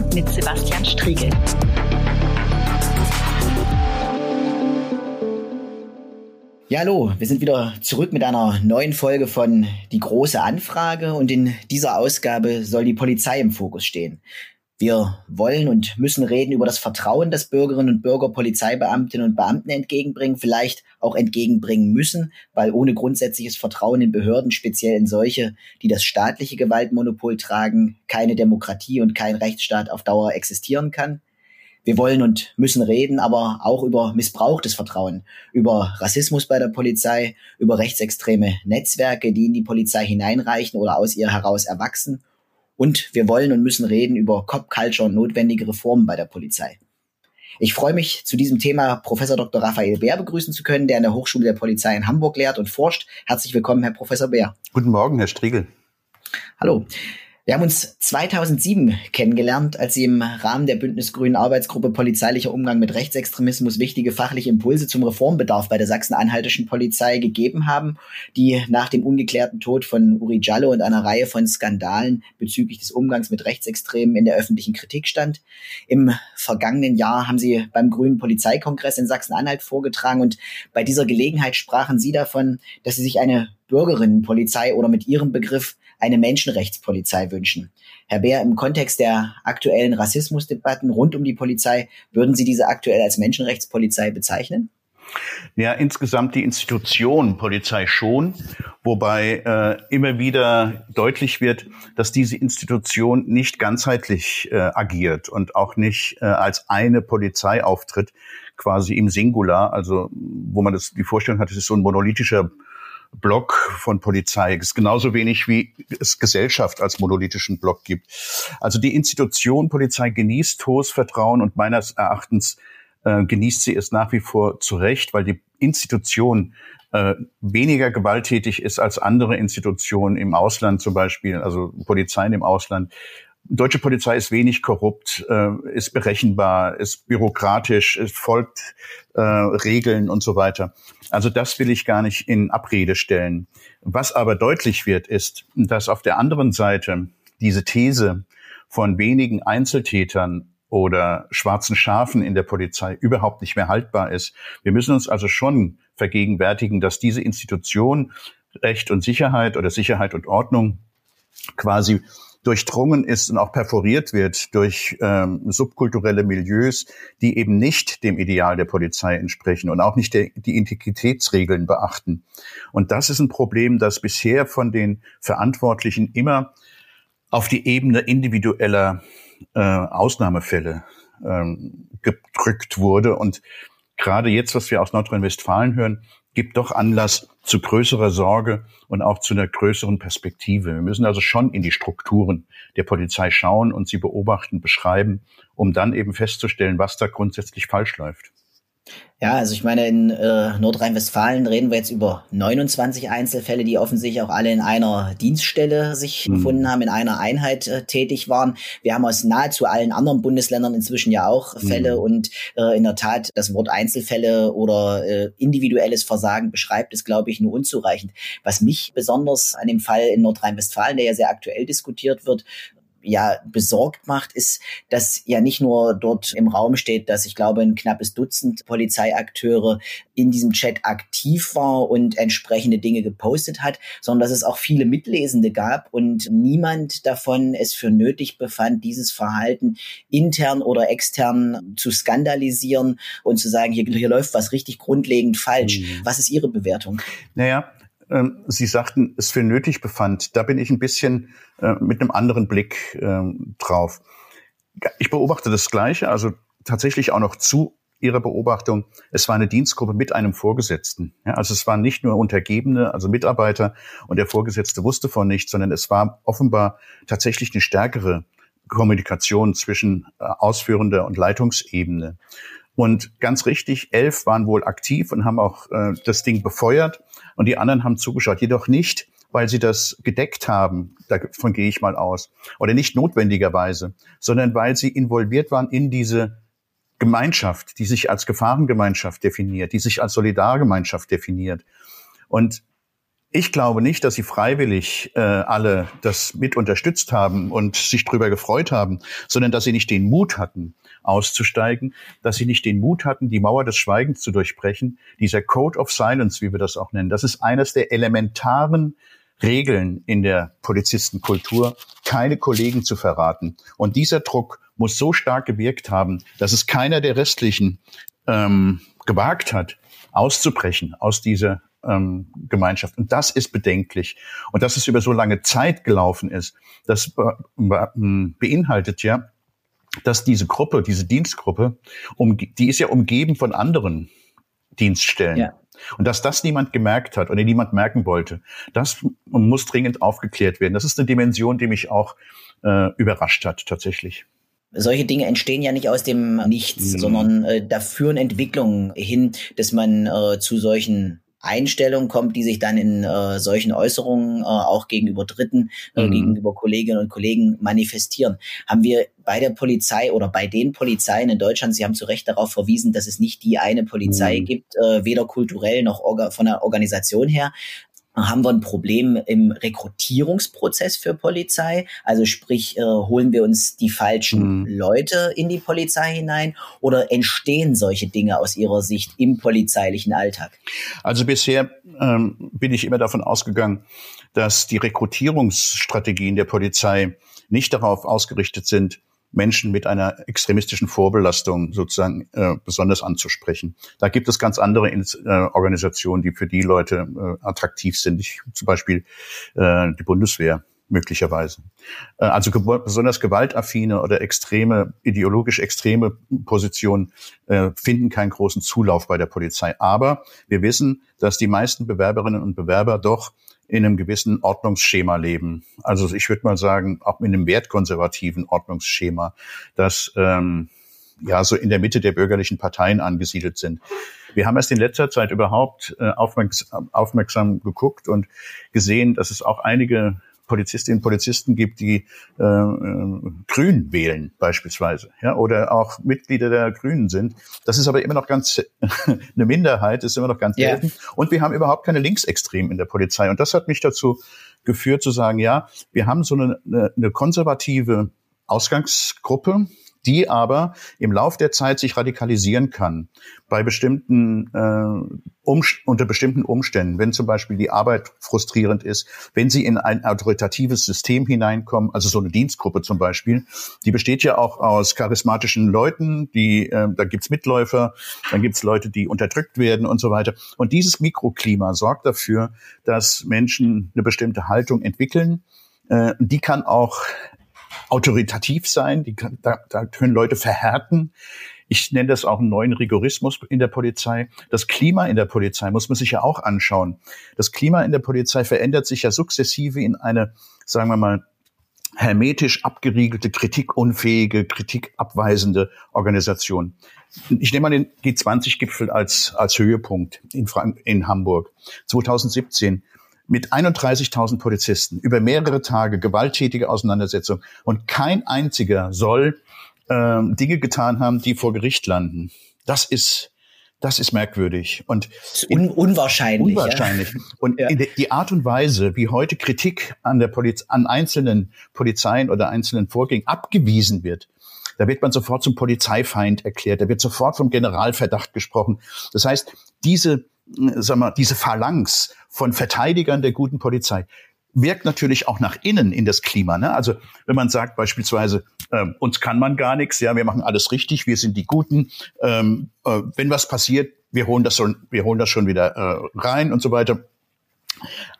und mit Sebastian Striegel. Ja, hallo, wir sind wieder zurück mit einer neuen Folge von Die große Anfrage und in dieser Ausgabe soll die Polizei im Fokus stehen. Wir wollen und müssen reden über das Vertrauen, das Bürgerinnen und Bürger Polizeibeamtinnen und Beamten entgegenbringen, vielleicht auch entgegenbringen müssen, weil ohne grundsätzliches Vertrauen in Behörden, speziell in solche, die das staatliche Gewaltmonopol tragen, keine Demokratie und kein Rechtsstaat auf Dauer existieren kann. Wir wollen und müssen reden, aber auch über Missbrauch des Vertrauens, über Rassismus bei der Polizei, über rechtsextreme Netzwerke, die in die Polizei hineinreichen oder aus ihr heraus erwachsen und wir wollen und müssen reden über Cop Culture und notwendige Reformen bei der Polizei. Ich freue mich, zu diesem Thema Professor Dr. Raphael Bär begrüßen zu können, der an der Hochschule der Polizei in Hamburg lehrt und forscht. Herzlich willkommen, Herr Professor Bär. Guten Morgen, Herr Striegel. Hallo. Wir haben uns 2007 kennengelernt, als Sie im Rahmen der Bündnisgrünen Arbeitsgruppe Polizeilicher Umgang mit Rechtsextremismus wichtige fachliche Impulse zum Reformbedarf bei der sachsen-anhaltischen Polizei gegeben haben, die nach dem ungeklärten Tod von Uri Jallo und einer Reihe von Skandalen bezüglich des Umgangs mit Rechtsextremen in der öffentlichen Kritik stand. Im vergangenen Jahr haben Sie beim Grünen Polizeikongress in Sachsen-Anhalt vorgetragen und bei dieser Gelegenheit sprachen Sie davon, dass Sie sich eine Bürgerinnenpolizei oder mit Ihrem Begriff eine Menschenrechtspolizei wünschen. Herr Beer, im Kontext der aktuellen Rassismusdebatten rund um die Polizei, würden Sie diese aktuell als Menschenrechtspolizei bezeichnen? Ja, insgesamt die Institution Polizei schon, wobei äh, immer wieder deutlich wird, dass diese Institution nicht ganzheitlich äh, agiert und auch nicht äh, als eine Polizei auftritt, quasi im Singular, also wo man das die Vorstellung hat, es ist so ein monolithischer Block von Polizei. Ist genauso wenig wie es Gesellschaft als monolithischen Block gibt. Also die Institution Polizei genießt hohes Vertrauen und meines Erachtens äh, genießt sie es nach wie vor zu Recht, weil die Institution äh, weniger gewalttätig ist als andere Institutionen im Ausland zum Beispiel, also Polizeien im Ausland. Deutsche Polizei ist wenig korrupt, äh, ist berechenbar, ist bürokratisch, es folgt äh, Regeln und so weiter. Also das will ich gar nicht in Abrede stellen. Was aber deutlich wird, ist, dass auf der anderen Seite diese These von wenigen Einzeltätern oder schwarzen Schafen in der Polizei überhaupt nicht mehr haltbar ist. Wir müssen uns also schon vergegenwärtigen, dass diese Institution Recht und Sicherheit oder Sicherheit und Ordnung quasi durchdrungen ist und auch perforiert wird durch ähm, subkulturelle Milieus, die eben nicht dem Ideal der Polizei entsprechen und auch nicht der, die Integritätsregeln beachten. Und das ist ein Problem, das bisher von den Verantwortlichen immer auf die Ebene individueller äh, Ausnahmefälle ähm, gedrückt wurde. Und gerade jetzt, was wir aus Nordrhein-Westfalen hören, gibt doch Anlass zu größerer Sorge und auch zu einer größeren Perspektive. Wir müssen also schon in die Strukturen der Polizei schauen und sie beobachten, beschreiben, um dann eben festzustellen, was da grundsätzlich falsch läuft. Ja, also ich meine, in äh, Nordrhein-Westfalen reden wir jetzt über 29 Einzelfälle, die offensichtlich auch alle in einer Dienststelle sich mhm. befunden haben, in einer Einheit äh, tätig waren. Wir haben aus nahezu allen anderen Bundesländern inzwischen ja auch Fälle mhm. und äh, in der Tat das Wort Einzelfälle oder äh, individuelles Versagen beschreibt es, glaube ich, nur unzureichend. Was mich besonders an dem Fall in Nordrhein-Westfalen, der ja sehr aktuell diskutiert wird, ja besorgt macht, ist, dass ja nicht nur dort im Raum steht, dass ich glaube ein knappes Dutzend Polizeiakteure in diesem Chat aktiv war und entsprechende Dinge gepostet hat, sondern dass es auch viele Mitlesende gab und niemand davon es für nötig befand, dieses Verhalten intern oder extern zu skandalisieren und zu sagen, hier, hier läuft was richtig grundlegend falsch. Mhm. Was ist Ihre Bewertung? Naja, ähm, Sie sagten, es für nötig befand. Da bin ich ein bisschen äh, mit einem anderen Blick ähm, drauf. Ich beobachte das Gleiche, also tatsächlich auch noch zu Ihrer Beobachtung. Es war eine Dienstgruppe mit einem Vorgesetzten. Also es waren nicht nur Untergebene, also Mitarbeiter und der Vorgesetzte wusste von nichts, sondern es war offenbar tatsächlich eine stärkere Kommunikation zwischen äh, ausführender und Leitungsebene. Und ganz richtig, elf waren wohl aktiv und haben auch äh, das Ding befeuert und die anderen haben zugeschaut. Jedoch nicht, weil sie das gedeckt haben, davon gehe ich mal aus, oder nicht notwendigerweise, sondern weil sie involviert waren in diese Gemeinschaft, die sich als Gefahrengemeinschaft definiert, die sich als Solidargemeinschaft definiert. Und Ich glaube nicht, dass sie freiwillig äh, alle das mit unterstützt haben und sich darüber gefreut haben, sondern dass sie nicht den Mut hatten, auszusteigen, dass sie nicht den Mut hatten, die Mauer des Schweigens zu durchbrechen. Dieser Code of Silence, wie wir das auch nennen, das ist eines der elementaren Regeln in der Polizistenkultur, keine Kollegen zu verraten. Und dieser Druck muss so stark gewirkt haben, dass es keiner der restlichen ähm, gewagt hat, auszubrechen aus dieser ähm, Gemeinschaft. Und das ist bedenklich. Und dass es über so lange Zeit gelaufen ist, das be beinhaltet ja, dass diese Gruppe, diese Dienstgruppe, um, die ist ja umgeben von anderen Dienststellen. Ja. Und dass das niemand gemerkt hat oder niemand merken wollte, das muss dringend aufgeklärt werden. Das ist eine Dimension, die mich auch äh, überrascht hat, tatsächlich. Solche Dinge entstehen ja nicht aus dem Nichts, mhm. sondern äh, da führen Entwicklungen hin, dass man äh, zu solchen Einstellung kommt, die sich dann in äh, solchen Äußerungen äh, auch gegenüber Dritten, äh, mhm. gegenüber Kolleginnen und Kollegen manifestieren. Haben wir bei der Polizei oder bei den Polizeien in Deutschland, Sie haben zu Recht darauf verwiesen, dass es nicht die eine Polizei mhm. gibt, äh, weder kulturell noch von der Organisation her, haben wir ein Problem im Rekrutierungsprozess für Polizei? Also sprich, äh, holen wir uns die falschen mhm. Leute in die Polizei hinein oder entstehen solche Dinge aus Ihrer Sicht im polizeilichen Alltag? Also bisher ähm, bin ich immer davon ausgegangen, dass die Rekrutierungsstrategien der Polizei nicht darauf ausgerichtet sind, Menschen mit einer extremistischen Vorbelastung sozusagen äh, besonders anzusprechen. Da gibt es ganz andere äh, Organisationen, die für die Leute äh, attraktiv sind. Ich, zum Beispiel äh, die Bundeswehr möglicherweise. Äh, also ge besonders gewaltaffine oder extreme, ideologisch extreme Positionen äh, finden keinen großen Zulauf bei der Polizei. Aber wir wissen, dass die meisten Bewerberinnen und Bewerber doch in einem gewissen Ordnungsschema leben. Also ich würde mal sagen, auch in einem wertkonservativen Ordnungsschema, das ähm, ja so in der Mitte der bürgerlichen Parteien angesiedelt sind. Wir haben erst in letzter Zeit überhaupt äh, aufmerksam, aufmerksam geguckt und gesehen, dass es auch einige Polizistinnen und Polizisten gibt, die äh, äh, Grün wählen beispielsweise, ja, oder auch Mitglieder der Grünen sind. Das ist aber immer noch ganz eine Minderheit, ist immer noch ganz selten. Yeah. Und wir haben überhaupt keine Linksextremen in der Polizei. Und das hat mich dazu geführt zu sagen, ja, wir haben so eine, eine konservative Ausgangsgruppe, die aber im Lauf der Zeit sich radikalisieren kann bei bestimmten äh, um, unter bestimmten Umständen, wenn zum Beispiel die Arbeit frustrierend ist, wenn sie in ein autoritatives System hineinkommen, also so eine Dienstgruppe zum Beispiel, die besteht ja auch aus charismatischen Leuten, die äh, da gibt's Mitläufer, dann gibt's Leute, die unterdrückt werden und so weiter. Und dieses Mikroklima sorgt dafür, dass Menschen eine bestimmte Haltung entwickeln. Äh, die kann auch autoritativ sein, die da, da können Leute verhärten. Ich nenne das auch einen neuen Rigorismus in der Polizei. Das Klima in der Polizei muss man sich ja auch anschauen. Das Klima in der Polizei verändert sich ja sukzessive in eine, sagen wir mal, hermetisch abgeriegelte, kritikunfähige, kritikabweisende Organisation. Ich nehme mal den G20-Gipfel als, als Höhepunkt in, Frank in Hamburg. 2017 mit 31.000 Polizisten über mehrere Tage gewalttätige Auseinandersetzung und kein einziger soll ähm, Dinge getan haben, die vor Gericht landen. Das ist das ist merkwürdig und Un unwahrscheinlich. Unwahrscheinlich. Ja. Und ja. die Art und Weise, wie heute Kritik an der Poliz an einzelnen Polizeien oder einzelnen Vorgängen abgewiesen wird, da wird man sofort zum Polizeifeind erklärt. Da wird sofort vom Generalverdacht gesprochen. Das heißt, diese, sag mal, diese Phalanx von Verteidigern der guten Polizei wirkt natürlich auch nach innen in das Klima. Ne? Also wenn man sagt beispielsweise, ähm, uns kann man gar nichts, ja, wir machen alles richtig, wir sind die Guten. Ähm, äh, wenn was passiert, wir holen das schon, wir holen das schon wieder äh, rein und so weiter.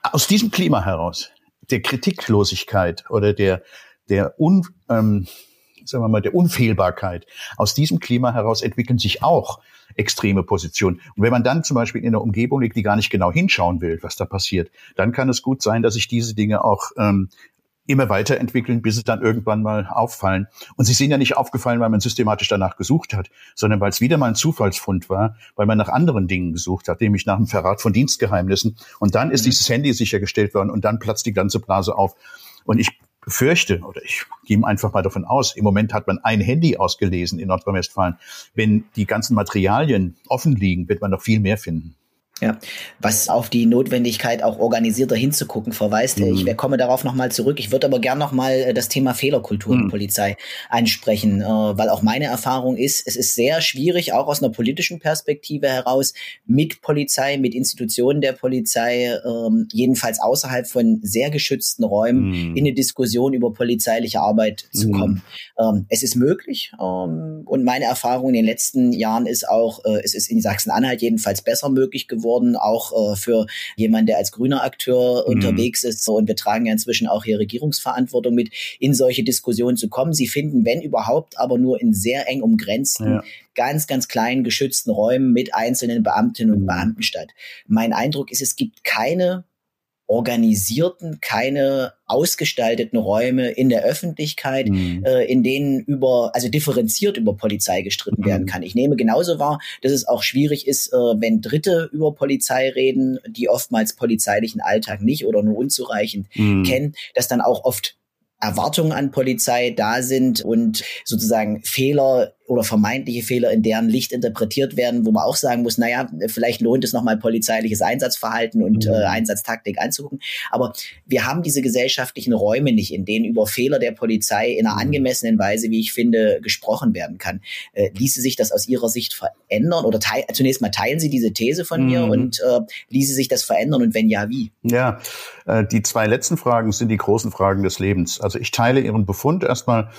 Aus diesem Klima heraus, der Kritiklosigkeit oder der der un, ähm, sagen wir mal, der Unfehlbarkeit. Aus diesem Klima heraus entwickeln sich auch extreme Positionen. Und wenn man dann zum Beispiel in einer Umgebung liegt, die gar nicht genau hinschauen will, was da passiert, dann kann es gut sein, dass sich diese Dinge auch ähm, immer weiterentwickeln, bis es dann irgendwann mal auffallen. Und sie sind ja nicht aufgefallen, weil man systematisch danach gesucht hat, sondern weil es wieder mal ein Zufallsfund war, weil man nach anderen Dingen gesucht hat, nämlich nach dem Verrat von Dienstgeheimnissen. Und dann ist mhm. dieses Handy sichergestellt worden und dann platzt die ganze Blase auf. Und ich befürchte, oder ich gehe einfach mal davon aus, im Moment hat man ein Handy ausgelesen in Nordrhein-Westfalen. Wenn die ganzen Materialien offen liegen, wird man noch viel mehr finden. Ja, was auf die Notwendigkeit auch organisierter hinzugucken verweist. Mhm. Ich komme darauf nochmal zurück. Ich würde aber gern nochmal äh, das Thema Fehlerkultur mhm. in Polizei ansprechen, äh, weil auch meine Erfahrung ist, es ist sehr schwierig, auch aus einer politischen Perspektive heraus, mit Polizei, mit Institutionen der Polizei, ähm, jedenfalls außerhalb von sehr geschützten Räumen, mhm. in eine Diskussion über polizeiliche Arbeit zu mhm. kommen. Ähm, es ist möglich ähm, und meine Erfahrung in den letzten Jahren ist auch, äh, es ist in Sachsen-Anhalt jedenfalls besser möglich geworden geworden, auch äh, für jemanden, der als grüner Akteur mhm. unterwegs ist. Und wir tragen ja inzwischen auch hier Regierungsverantwortung mit, in solche Diskussionen zu kommen. Sie finden, wenn überhaupt, aber nur in sehr eng umgrenzten, ja. ganz, ganz kleinen geschützten Räumen mit einzelnen Beamtinnen und mhm. Beamten statt. Mein Eindruck ist, es gibt keine organisierten, keine ausgestalteten Räume in der Öffentlichkeit, mhm. äh, in denen über, also differenziert über Polizei gestritten mhm. werden kann. Ich nehme genauso wahr, dass es auch schwierig ist, äh, wenn Dritte über Polizei reden, die oftmals polizeilichen Alltag nicht oder nur unzureichend mhm. kennen, dass dann auch oft Erwartungen an Polizei da sind und sozusagen Fehler oder vermeintliche Fehler in deren Licht interpretiert werden, wo man auch sagen muss, naja, vielleicht lohnt es nochmal polizeiliches Einsatzverhalten und mhm. äh, Einsatztaktik anzugucken. Aber wir haben diese gesellschaftlichen Räume nicht, in denen über Fehler der Polizei in einer mhm. angemessenen Weise, wie ich finde, gesprochen werden kann. Äh, ließe sich das aus Ihrer Sicht verändern oder zunächst mal teilen Sie diese These von mhm. mir und äh, ließe sich das verändern und wenn ja, wie? Ja, äh, die zwei letzten Fragen sind die großen Fragen des Lebens. Also ich teile Ihren Befund erstmal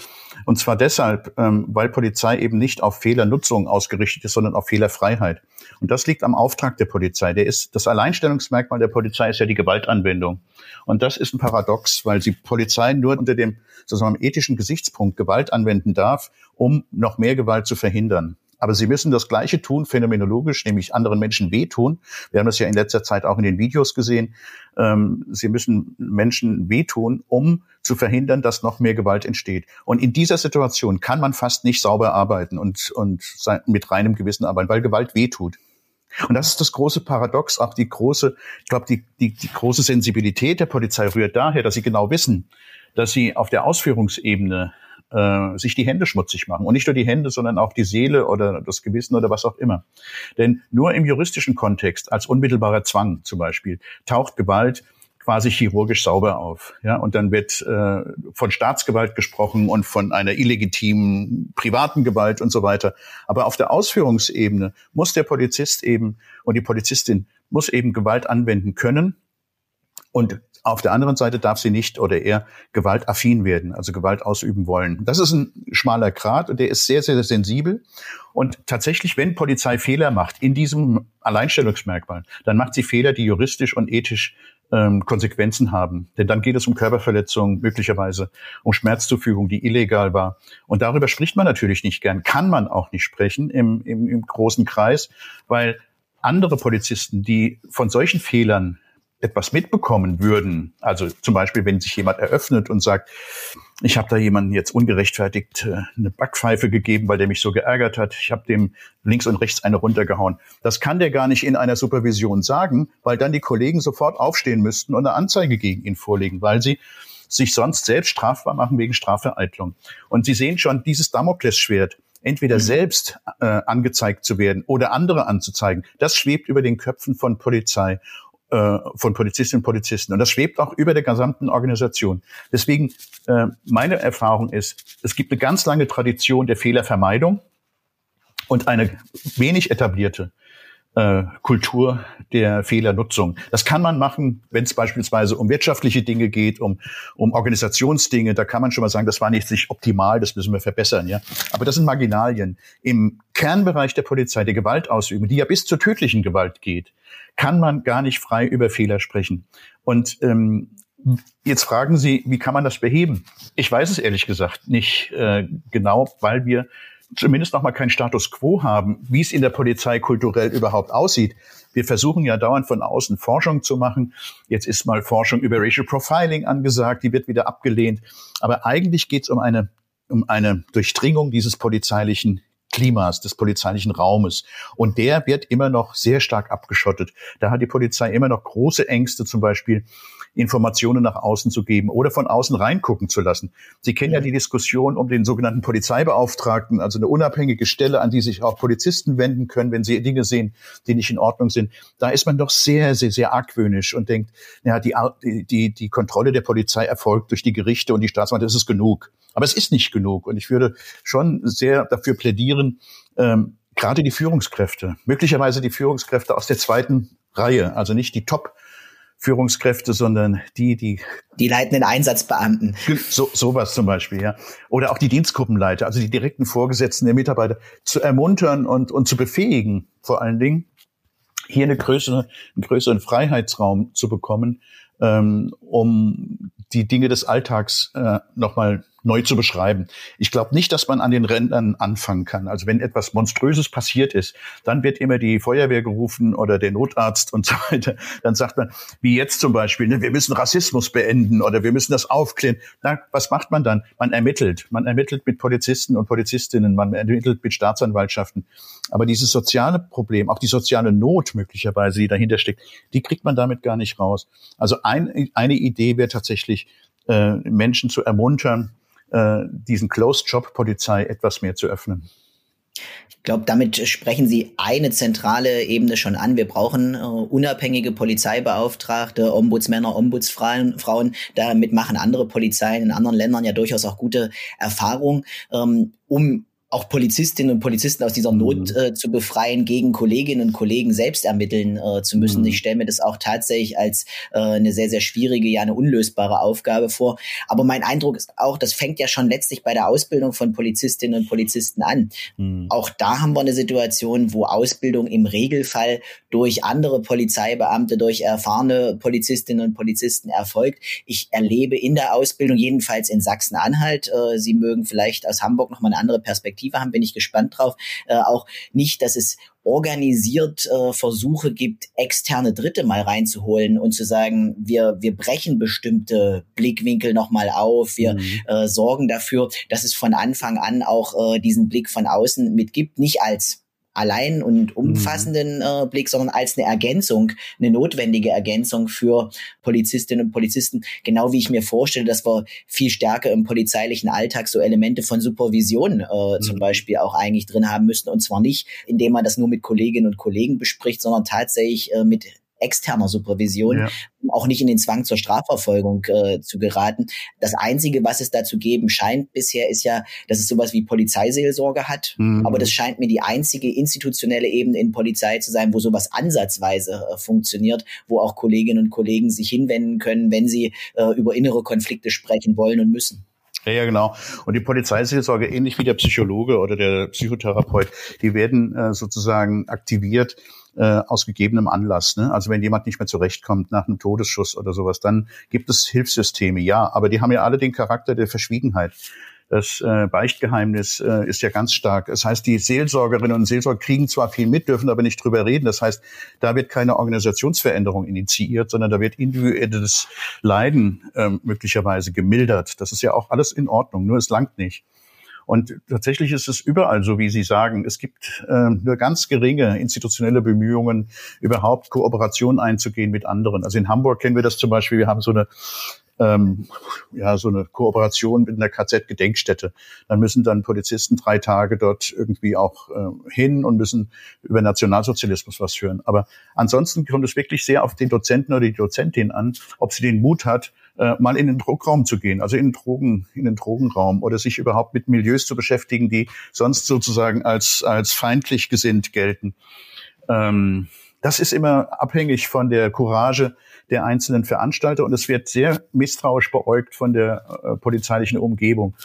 und zwar deshalb, ähm, weil Polizei eben nicht auf Fehlernutzung ausgerichtet ist, sondern auf Fehlerfreiheit. Und das liegt am Auftrag der Polizei. Der ist, das Alleinstellungsmerkmal der Polizei ist ja die Gewaltanwendung. Und das ist ein Paradox, weil die Polizei nur unter dem sozusagen ethischen Gesichtspunkt Gewalt anwenden darf, um noch mehr Gewalt zu verhindern. Aber sie müssen das Gleiche tun, phänomenologisch, nämlich anderen Menschen wehtun. Wir haben das ja in letzter Zeit auch in den Videos gesehen. Ähm, sie müssen Menschen wehtun, um zu verhindern, dass noch mehr Gewalt entsteht. Und in dieser Situation kann man fast nicht sauber arbeiten und, und mit reinem Gewissen arbeiten, weil Gewalt wehtut. Und das ist das große Paradox, auch die große, ich glaube, die, die, die große Sensibilität der Polizei rührt daher, dass sie genau wissen, dass sie auf der Ausführungsebene äh, sich die Hände schmutzig machen. Und nicht nur die Hände, sondern auch die Seele oder das Gewissen oder was auch immer. Denn nur im juristischen Kontext, als unmittelbarer Zwang zum Beispiel, taucht Gewalt quasi chirurgisch sauber auf. Ja, und dann wird äh, von Staatsgewalt gesprochen und von einer illegitimen privaten Gewalt und so weiter. Aber auf der Ausführungsebene muss der Polizist eben und die Polizistin muss eben Gewalt anwenden können. Und auf der anderen Seite darf sie nicht oder eher gewaltaffin werden, also Gewalt ausüben wollen. Das ist ein schmaler Grat und der ist sehr, sehr sensibel. Und tatsächlich, wenn Polizei Fehler macht in diesem Alleinstellungsmerkmal, dann macht sie Fehler, die juristisch und ethisch ähm, Konsequenzen haben. Denn dann geht es um Körperverletzung, möglicherweise um Schmerzzufügung, die illegal war. Und darüber spricht man natürlich nicht gern, kann man auch nicht sprechen im, im, im großen Kreis, weil andere Polizisten, die von solchen Fehlern etwas mitbekommen würden, also zum Beispiel, wenn sich jemand eröffnet und sagt, ich habe da jemanden jetzt ungerechtfertigt äh, eine Backpfeife gegeben, weil der mich so geärgert hat, ich habe dem links und rechts eine runtergehauen. Das kann der gar nicht in einer Supervision sagen, weil dann die Kollegen sofort aufstehen müssten und eine Anzeige gegen ihn vorlegen, weil sie sich sonst selbst strafbar machen wegen Strafvereitlung. Und Sie sehen schon dieses Damoklesschwert, entweder mhm. selbst äh, angezeigt zu werden oder andere anzuzeigen, das schwebt über den Köpfen von Polizei äh, von Polizistinnen und Polizisten. Und das schwebt auch über der gesamten Organisation. Deswegen, äh, meine Erfahrung ist, es gibt eine ganz lange Tradition der Fehlervermeidung und eine wenig etablierte äh, Kultur der Fehlernutzung. Das kann man machen, wenn es beispielsweise um wirtschaftliche Dinge geht, um, um Organisationsdinge. Da kann man schon mal sagen, das war nicht sich optimal, das müssen wir verbessern. Ja, aber das sind Marginalien. Im Kernbereich der Polizei, der Gewaltausübung, die ja bis zur tödlichen Gewalt geht, kann man gar nicht frei über Fehler sprechen. Und ähm, Jetzt fragen Sie, wie kann man das beheben? Ich weiß es ehrlich gesagt nicht äh, genau, weil wir zumindest noch mal keinen Status quo haben, wie es in der Polizei kulturell überhaupt aussieht. Wir versuchen ja dauernd von außen Forschung zu machen. Jetzt ist mal Forschung über Racial Profiling angesagt, die wird wieder abgelehnt. Aber eigentlich geht es um eine, um eine Durchdringung dieses polizeilichen Klimas, des polizeilichen Raumes. Und der wird immer noch sehr stark abgeschottet. Da hat die Polizei immer noch große Ängste, zum Beispiel Informationen nach außen zu geben oder von außen reingucken zu lassen. Sie kennen ja, ja die Diskussion um den sogenannten Polizeibeauftragten, also eine unabhängige Stelle, an die sich auch Polizisten wenden können, wenn sie Dinge sehen, die nicht in Ordnung sind. Da ist man doch sehr, sehr, sehr argwöhnisch und denkt, ja, die, die, die Kontrolle der Polizei erfolgt durch die Gerichte und die Staatsanwälte, das ist genug. Aber es ist nicht genug. Und ich würde schon sehr dafür plädieren, ähm, gerade die Führungskräfte, möglicherweise die Führungskräfte aus der zweiten Reihe, also nicht die Top- Führungskräfte, sondern die, die die leitenden Einsatzbeamten. So, sowas zum Beispiel, ja. Oder auch die Dienstgruppenleiter, also die direkten Vorgesetzten der Mitarbeiter zu ermuntern und, und zu befähigen, vor allen Dingen, hier eine größere, einen größeren Freiheitsraum zu bekommen, ähm, um die Dinge des Alltags äh, nochmal neu zu beschreiben. Ich glaube nicht, dass man an den Rändern anfangen kann. Also wenn etwas Monströses passiert ist, dann wird immer die Feuerwehr gerufen oder der Notarzt und so weiter. Dann sagt man, wie jetzt zum Beispiel, ne, wir müssen Rassismus beenden oder wir müssen das aufklären. Na, was macht man dann? Man ermittelt. Man ermittelt mit Polizisten und Polizistinnen, man ermittelt mit Staatsanwaltschaften. Aber dieses soziale Problem, auch die soziale Not möglicherweise, die dahinter steckt, die kriegt man damit gar nicht raus. Also ein, eine Idee wäre tatsächlich, äh, Menschen zu ermuntern, äh, diesen Closed Job Polizei etwas mehr zu öffnen. Ich glaube, damit sprechen Sie eine zentrale Ebene schon an. Wir brauchen äh, unabhängige Polizeibeauftragte, Ombudsmänner, Ombudsfrauen. Frauen. Damit machen andere Polizeien in anderen Ländern ja durchaus auch gute Erfahrungen, ähm, um auch Polizistinnen und Polizisten aus dieser Not mhm. äh, zu befreien, gegen Kolleginnen und Kollegen selbst ermitteln äh, zu müssen. Mhm. Ich stelle mir das auch tatsächlich als äh, eine sehr, sehr schwierige, ja eine unlösbare Aufgabe vor. Aber mein Eindruck ist auch, das fängt ja schon letztlich bei der Ausbildung von Polizistinnen und Polizisten an. Mhm. Auch da haben wir eine Situation, wo Ausbildung im Regelfall durch andere Polizeibeamte, durch erfahrene Polizistinnen und Polizisten erfolgt. Ich erlebe in der Ausbildung, jedenfalls in Sachsen-Anhalt, äh, Sie mögen vielleicht aus Hamburg noch mal eine andere Perspektive Perspektive haben, bin ich gespannt drauf. Äh, auch nicht, dass es organisiert äh, Versuche gibt, externe Dritte mal reinzuholen und zu sagen, wir, wir brechen bestimmte Blickwinkel nochmal auf, wir mhm. äh, sorgen dafür, dass es von Anfang an auch äh, diesen Blick von außen mitgibt, nicht als allein und mhm. umfassenden äh, Blick, sondern als eine Ergänzung, eine notwendige Ergänzung für Polizistinnen und Polizisten. Genau wie ich mir vorstelle, dass wir viel stärker im polizeilichen Alltag so Elemente von Supervision äh, mhm. zum Beispiel auch eigentlich drin haben müssten. Und zwar nicht, indem man das nur mit Kolleginnen und Kollegen bespricht, sondern tatsächlich äh, mit externer Supervision, ja. um auch nicht in den Zwang zur Strafverfolgung äh, zu geraten. Das Einzige, was es dazu geben scheint bisher, ist ja, dass es sowas wie Polizeiseelsorge hat. Mhm. Aber das scheint mir die einzige institutionelle Ebene in Polizei zu sein, wo sowas ansatzweise äh, funktioniert, wo auch Kolleginnen und Kollegen sich hinwenden können, wenn sie äh, über innere Konflikte sprechen wollen und müssen. Ja, ja, genau. Und die Polizeiseelsorge, ähnlich wie der Psychologe oder der Psychotherapeut, die werden äh, sozusagen aktiviert, äh, aus gegebenem Anlass. Ne? Also wenn jemand nicht mehr zurechtkommt nach einem Todesschuss oder sowas, dann gibt es Hilfssysteme, ja, aber die haben ja alle den Charakter der Verschwiegenheit. Das äh, Beichtgeheimnis äh, ist ja ganz stark. Das heißt, die Seelsorgerinnen und Seelsorger kriegen zwar viel mit, dürfen aber nicht drüber reden. Das heißt, da wird keine Organisationsveränderung initiiert, sondern da wird individuelles Leiden äh, möglicherweise gemildert. Das ist ja auch alles in Ordnung, nur es langt nicht. Und tatsächlich ist es überall so, wie Sie sagen. Es gibt äh, nur ganz geringe institutionelle Bemühungen, überhaupt Kooperation einzugehen mit anderen. Also in Hamburg kennen wir das zum Beispiel. Wir haben so eine ähm, ja, so eine Kooperation mit einer KZ-Gedenkstätte. Dann müssen dann Polizisten drei Tage dort irgendwie auch äh, hin und müssen über Nationalsozialismus was hören. Aber ansonsten kommt es wirklich sehr auf den Dozenten oder die Dozentin an, ob sie den Mut hat, äh, mal in den Druckraum zu gehen, also in den Drogen, in den Drogenraum oder sich überhaupt mit Milieus zu beschäftigen, die sonst sozusagen als, als feindlich gesinnt gelten. Ähm, das ist immer abhängig von der Courage der einzelnen Veranstalter und es wird sehr misstrauisch beäugt von der äh, polizeilichen Umgebung.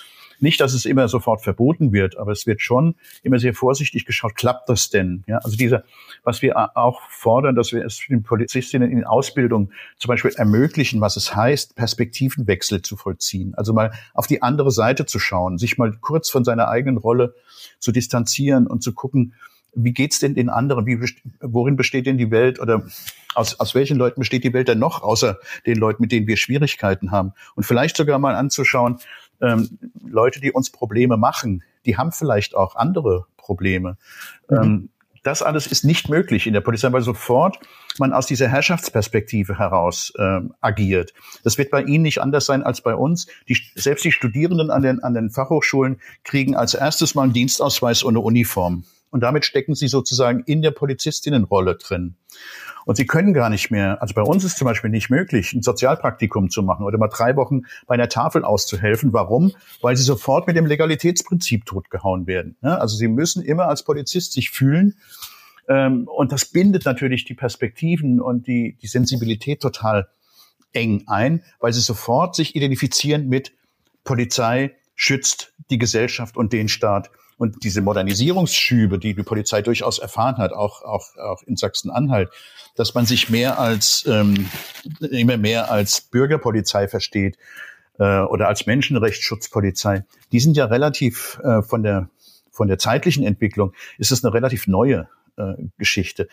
Nicht, dass es immer sofort verboten wird, aber es wird schon immer sehr vorsichtig geschaut, klappt das denn? Ja, also dieser, was wir auch fordern, dass wir es den Polizistinnen in Ausbildung zum Beispiel ermöglichen, was es heißt, Perspektivenwechsel zu vollziehen. Also mal auf die andere Seite zu schauen, sich mal kurz von seiner eigenen Rolle zu distanzieren und zu gucken, wie geht's denn den anderen? Wie, worin besteht denn die Welt oder aus, aus welchen Leuten besteht die Welt denn noch, außer den Leuten, mit denen wir Schwierigkeiten haben? Und vielleicht sogar mal anzuschauen, ähm, Leute, die uns Probleme machen, die haben vielleicht auch andere Probleme. Mhm. Ähm, das alles ist nicht möglich in der Polizei, weil sofort man aus dieser Herrschaftsperspektive heraus äh, agiert. Das wird bei Ihnen nicht anders sein als bei uns. Die, selbst die Studierenden an den, an den Fachhochschulen kriegen als erstes mal einen Dienstausweis und eine Uniform. Und damit stecken sie sozusagen in der Polizistinnenrolle drin. Und sie können gar nicht mehr, also bei uns ist zum Beispiel nicht möglich, ein Sozialpraktikum zu machen oder mal drei Wochen bei einer Tafel auszuhelfen. Warum? Weil sie sofort mit dem Legalitätsprinzip totgehauen werden. Also sie müssen immer als Polizist sich fühlen. Ähm, und das bindet natürlich die Perspektiven und die, die Sensibilität total eng ein, weil sie sofort sich identifizieren mit Polizei schützt die Gesellschaft und den Staat. Und diese Modernisierungsschübe, die die Polizei durchaus erfahren hat, auch, auch, auch in Sachsen-Anhalt, dass man sich mehr als ähm, immer mehr als Bürgerpolizei versteht äh, oder als Menschenrechtsschutzpolizei, die sind ja relativ äh, von der von der zeitlichen Entwicklung ist es eine relativ neue äh, Geschichte.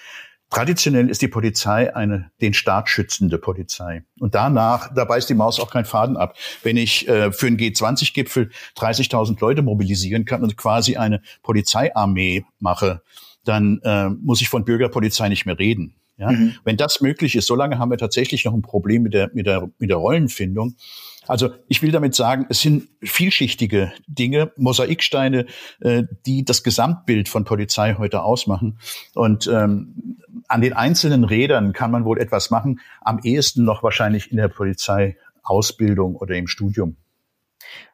Traditionell ist die Polizei eine den Staat schützende Polizei. Und danach, da beißt die Maus auch keinen Faden ab. Wenn ich äh, für einen G20-Gipfel 30.000 Leute mobilisieren kann und quasi eine Polizeiarmee mache, dann äh, muss ich von Bürgerpolizei nicht mehr reden. Ja? Mhm. Wenn das möglich ist, solange haben wir tatsächlich noch ein Problem mit der, mit der, mit der Rollenfindung. Also ich will damit sagen, es sind vielschichtige Dinge, Mosaiksteine, äh, die das Gesamtbild von Polizei heute ausmachen. Und ähm, an den einzelnen Rädern kann man wohl etwas machen, am ehesten noch wahrscheinlich in der Polizeiausbildung oder im Studium.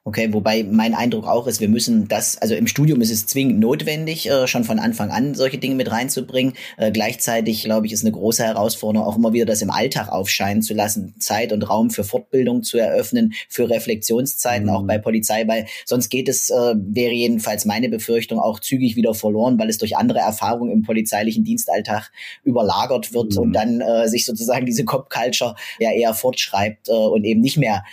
Okay, wobei mein Eindruck auch ist, wir müssen das, also im Studium ist es zwingend notwendig, äh, schon von Anfang an solche Dinge mit reinzubringen. Äh, gleichzeitig, glaube ich, ist eine große Herausforderung, auch immer wieder das im Alltag aufscheinen zu lassen, Zeit und Raum für Fortbildung zu eröffnen, für Reflexionszeiten, mhm. auch bei Polizei, weil sonst geht es, äh, wäre jedenfalls meine Befürchtung, auch zügig wieder verloren, weil es durch andere Erfahrungen im polizeilichen Dienstalltag überlagert wird mhm. und dann äh, sich sozusagen diese Cop-Culture ja eher fortschreibt äh, und eben nicht mehr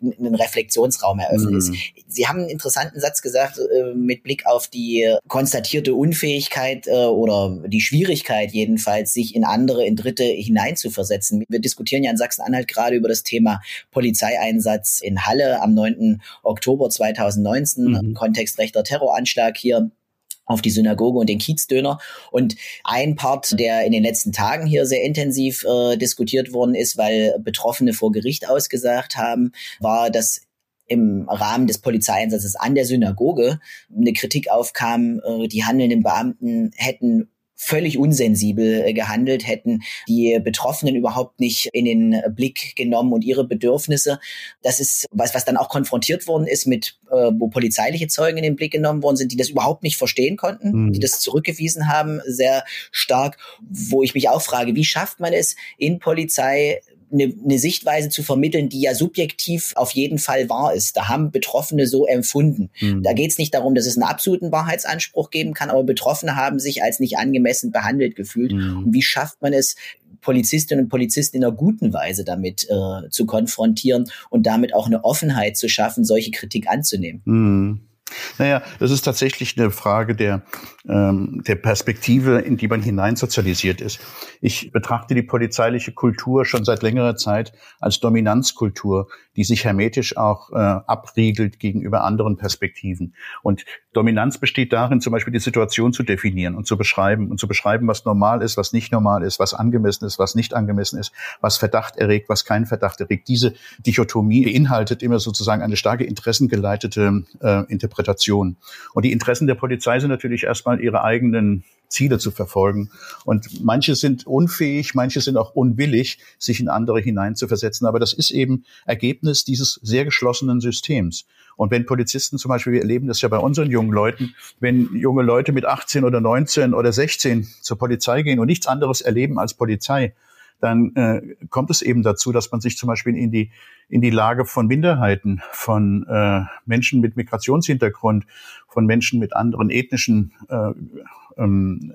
einen Reflexionsraum eröffnet mhm. ist. Sie haben einen interessanten Satz gesagt äh, mit Blick auf die konstatierte Unfähigkeit äh, oder die Schwierigkeit jedenfalls, sich in andere, in Dritte hineinzuversetzen. Wir diskutieren ja in Sachsen-Anhalt gerade über das Thema Polizeieinsatz in Halle am 9. Oktober 2019 mhm. im Kontext rechter Terroranschlag hier auf die Synagoge und den Kiezdöner. Und ein Part, der in den letzten Tagen hier sehr intensiv äh, diskutiert worden ist, weil Betroffene vor Gericht ausgesagt haben, war, dass im Rahmen des Polizeieinsatzes an der Synagoge eine Kritik aufkam, äh, die handelnden Beamten hätten völlig unsensibel äh, gehandelt, hätten die Betroffenen überhaupt nicht in den Blick genommen und ihre Bedürfnisse. Das ist was, was dann auch konfrontiert worden ist mit, äh, wo polizeiliche Zeugen in den Blick genommen worden sind, die das überhaupt nicht verstehen konnten, mhm. die das zurückgewiesen haben, sehr stark, wo ich mich auch frage, wie schafft man es in Polizei eine, eine Sichtweise zu vermitteln, die ja subjektiv auf jeden Fall wahr ist. Da haben Betroffene so empfunden. Mhm. Da geht es nicht darum, dass es einen absoluten Wahrheitsanspruch geben kann, aber Betroffene haben sich als nicht angemessen behandelt gefühlt. Mhm. Und wie schafft man es, Polizistinnen und Polizisten in einer guten Weise damit äh, zu konfrontieren und damit auch eine Offenheit zu schaffen, solche Kritik anzunehmen? Mhm. Naja, das ist tatsächlich eine Frage der, ähm, der Perspektive, in die man hineinsozialisiert ist. Ich betrachte die polizeiliche Kultur schon seit längerer Zeit als Dominanzkultur, die sich hermetisch auch äh, abriegelt gegenüber anderen Perspektiven. Und Dominanz besteht darin, zum Beispiel die Situation zu definieren und zu beschreiben und zu beschreiben, was normal ist, was nicht normal ist, was angemessen ist, was nicht angemessen ist, was Verdacht erregt, was keinen Verdacht erregt. Diese Dichotomie beinhaltet immer sozusagen eine starke interessengeleitete äh, Interpretation. Und die Interessen der Polizei sind natürlich erstmal ihre eigenen Ziele zu verfolgen. Und manche sind unfähig, manche sind auch unwillig, sich in andere hineinzuversetzen. Aber das ist eben Ergebnis dieses sehr geschlossenen Systems. Und wenn Polizisten zum Beispiel, wir erleben das ja bei unseren jungen Leuten, wenn junge Leute mit 18 oder 19 oder 16 zur Polizei gehen und nichts anderes erleben als Polizei, dann äh, kommt es eben dazu, dass man sich zum Beispiel in die in die Lage von Minderheiten, von äh, Menschen mit Migrationshintergrund, von Menschen mit anderen ethnischen äh, ähm,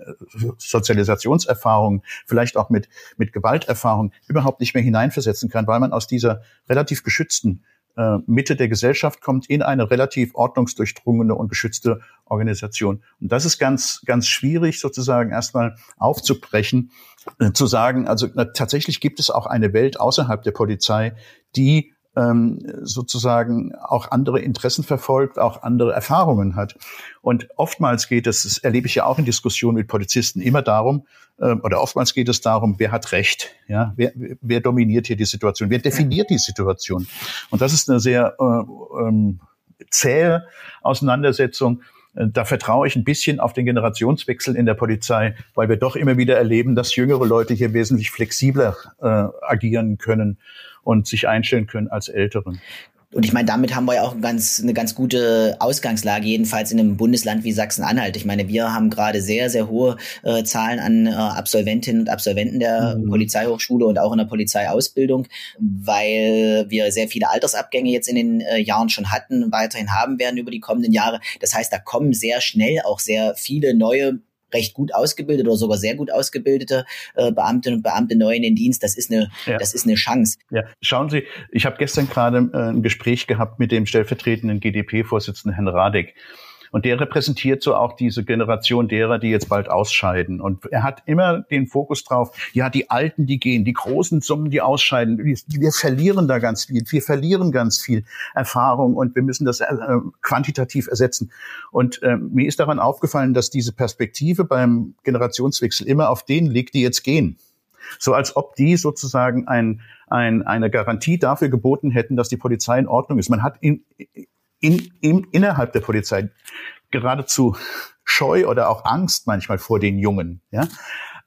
Sozialisationserfahrungen, vielleicht auch mit, mit Gewalterfahrung überhaupt nicht mehr hineinversetzen kann, weil man aus dieser relativ geschützten äh, Mitte der Gesellschaft kommt in eine relativ ordnungsdurchdrungene und geschützte Organisation. Und das ist ganz, ganz schwierig sozusagen erstmal aufzubrechen, äh, zu sagen, also na, tatsächlich gibt es auch eine Welt außerhalb der Polizei, die ähm, sozusagen auch andere Interessen verfolgt, auch andere Erfahrungen hat. Und oftmals geht es, das erlebe ich ja auch in Diskussionen mit Polizisten, immer darum, äh, oder oftmals geht es darum, wer hat Recht, ja, wer, wer dominiert hier die Situation, wer definiert die Situation. Und das ist eine sehr äh, ähm, zähe Auseinandersetzung. Äh, da vertraue ich ein bisschen auf den Generationswechsel in der Polizei, weil wir doch immer wieder erleben, dass jüngere Leute hier wesentlich flexibler äh, agieren können und sich einstellen können als Älteren. Und ich meine, damit haben wir ja auch ganz, eine ganz gute Ausgangslage, jedenfalls in einem Bundesland wie Sachsen-Anhalt. Ich meine, wir haben gerade sehr, sehr hohe äh, Zahlen an äh, Absolventinnen und Absolventen der mhm. Polizeihochschule und auch in der Polizeiausbildung, weil wir sehr viele Altersabgänge jetzt in den äh, Jahren schon hatten, weiterhin haben werden über die kommenden Jahre. Das heißt, da kommen sehr schnell auch sehr viele neue recht gut ausgebildete oder sogar sehr gut ausgebildete äh, Beamtinnen und Beamte neu in den Dienst. Das ist eine, ja. das ist eine Chance. Ja, schauen Sie, ich habe gestern gerade äh, ein Gespräch gehabt mit dem stellvertretenden GdP-Vorsitzenden Herrn Radek. Und der repräsentiert so auch diese Generation derer, die jetzt bald ausscheiden. Und er hat immer den Fokus drauf, ja, die Alten, die gehen, die großen Summen, die ausscheiden. Wir verlieren da ganz viel. Wir verlieren ganz viel Erfahrung und wir müssen das äh, quantitativ ersetzen. Und äh, mir ist daran aufgefallen, dass diese Perspektive beim Generationswechsel immer auf denen liegt, die jetzt gehen. So als ob die sozusagen ein, ein, eine Garantie dafür geboten hätten, dass die Polizei in Ordnung ist. Man hat in, in, in, innerhalb der Polizei geradezu Scheu oder auch Angst manchmal vor den Jungen. Ja?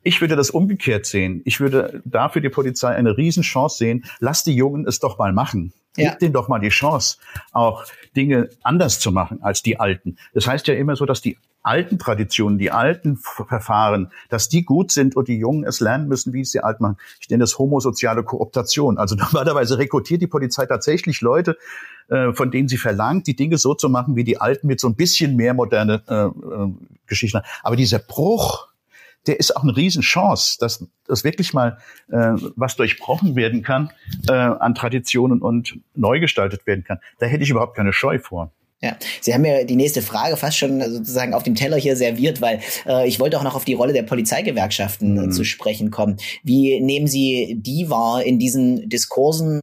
Ich würde das umgekehrt sehen. Ich würde dafür die Polizei eine Riesenchance sehen. Lass die Jungen es doch mal machen. Ja. Gib denen doch mal die Chance, auch Dinge anders zu machen als die Alten. Das heißt ja immer so, dass die alten Traditionen, die alten Verfahren, dass die gut sind und die Jungen es lernen müssen, wie es die Alten machen. Ich nenne das homosoziale Kooptation. Also normalerweise rekrutiert die Polizei tatsächlich Leute, äh, von denen sie verlangt, die Dinge so zu machen, wie die Alten mit so ein bisschen mehr moderne äh, äh, Geschichten. Aber dieser Bruch, der ist auch eine Riesenchance, dass, dass wirklich mal äh, was durchbrochen werden kann äh, an Traditionen und neu gestaltet werden kann. Da hätte ich überhaupt keine Scheu vor. Ja, Sie haben mir die nächste Frage fast schon sozusagen auf dem Teller hier serviert, weil äh, ich wollte auch noch auf die Rolle der Polizeigewerkschaften mhm. zu sprechen kommen. Wie nehmen Sie die wahr in diesen Diskursen?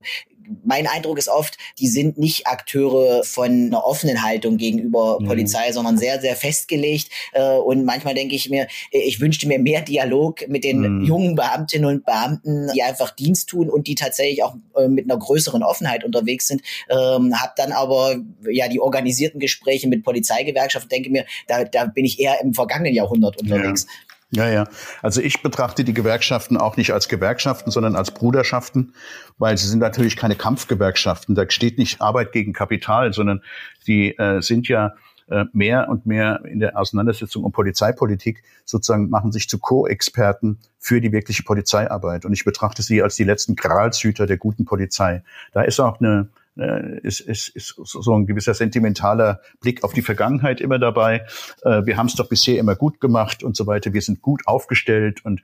Mein Eindruck ist oft, die sind nicht Akteure von einer offenen Haltung gegenüber mhm. Polizei, sondern sehr, sehr festgelegt. Äh, und manchmal denke ich mir, ich wünschte mir mehr Dialog mit den mhm. jungen Beamtinnen und Beamten, die einfach Dienst tun und die tatsächlich auch äh, mit einer größeren Offenheit unterwegs sind. Ähm, hab dann aber ja die organisierten Gespräche mit Polizeigewerkschaften, denke mir, da, da bin ich eher im vergangenen Jahrhundert unterwegs. Ja. Ja, ja. Also ich betrachte die Gewerkschaften auch nicht als Gewerkschaften, sondern als Bruderschaften, weil sie sind natürlich keine Kampfgewerkschaften. Da steht nicht Arbeit gegen Kapital, sondern die äh, sind ja äh, mehr und mehr in der Auseinandersetzung um Polizeipolitik sozusagen machen sich zu Co-Experten für die wirkliche Polizeiarbeit. Und ich betrachte sie als die letzten Gralshüter der guten Polizei. Da ist auch eine ist, ist, ist so ein gewisser sentimentaler Blick auf die Vergangenheit immer dabei. Äh, wir haben es doch bisher immer gut gemacht und so weiter. Wir sind gut aufgestellt und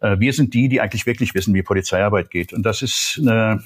äh, wir sind die, die eigentlich wirklich wissen, wie Polizeiarbeit geht. Und das ist eine,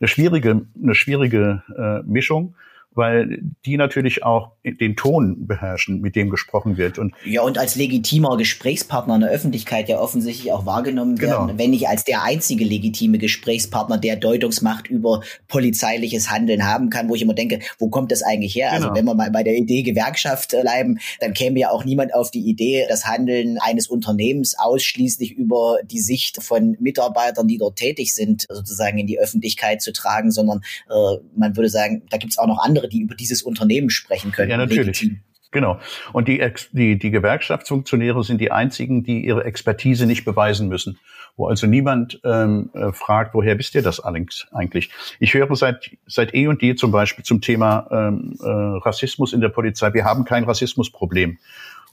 eine schwierige, eine schwierige äh, Mischung weil die natürlich auch den Ton beherrschen, mit dem gesprochen wird. Und ja, und als legitimer Gesprächspartner in der Öffentlichkeit ja offensichtlich auch wahrgenommen werden, genau. wenn nicht als der einzige legitime Gesprächspartner, der Deutungsmacht über polizeiliches Handeln haben kann, wo ich immer denke, wo kommt das eigentlich her? Also genau. Also wenn wir mal bei der Idee Gewerkschaft äh, bleiben, dann käme ja auch niemand auf die Idee, das Handeln eines Unternehmens ausschließlich über die Sicht von Mitarbeitern, die dort tätig sind, sozusagen in die Öffentlichkeit zu tragen, sondern äh, man würde sagen, da gibt es auch noch andere die über dieses Unternehmen sprechen können. Ja, natürlich. Legitim. Genau. Und die, die, die Gewerkschaftsfunktionäre sind die einzigen, die ihre Expertise nicht beweisen müssen. Wo also niemand ähm, äh, fragt, woher wisst ihr das eigentlich? Ich höre seit, seit eh und je zum Beispiel zum Thema ähm, äh, Rassismus in der Polizei. Wir haben kein Rassismusproblem.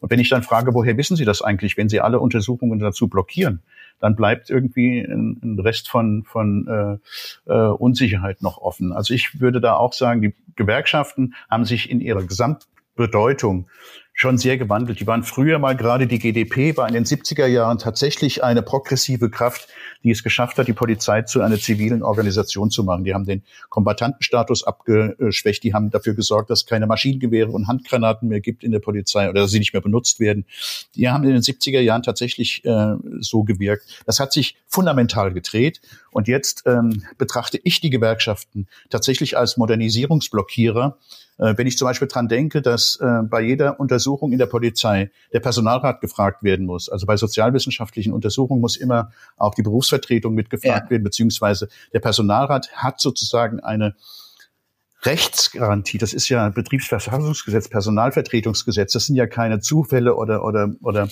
Und wenn ich dann frage, woher wissen Sie das eigentlich, wenn Sie alle Untersuchungen dazu blockieren? Dann bleibt irgendwie ein, ein Rest von, von äh, äh, Unsicherheit noch offen. Also ich würde da auch sagen, die Gewerkschaften haben sich in ihrer Gesamtbedeutung schon sehr gewandelt. Die waren früher mal gerade die GDP, war in den 70er Jahren tatsächlich eine progressive Kraft, die es geschafft hat, die Polizei zu einer zivilen Organisation zu machen. Die haben den Kombatantenstatus abgeschwächt, die haben dafür gesorgt, dass keine Maschinengewehre und Handgranaten mehr gibt in der Polizei oder dass sie nicht mehr benutzt werden. Die haben in den 70er Jahren tatsächlich äh, so gewirkt. Das hat sich fundamental gedreht und jetzt ähm, betrachte ich die Gewerkschaften tatsächlich als Modernisierungsblockierer äh, wenn ich zum Beispiel dran denke, dass äh, bei jeder Untersuchung in der Polizei der Personalrat gefragt werden muss. Also bei sozialwissenschaftlichen Untersuchungen muss immer auch die Berufsvertretung mitgefragt ja. werden, beziehungsweise der Personalrat hat sozusagen eine Rechtsgarantie, das ist ja Betriebsverfassungsgesetz, Personalvertretungsgesetz, das sind ja keine Zufälle oder, oder, oder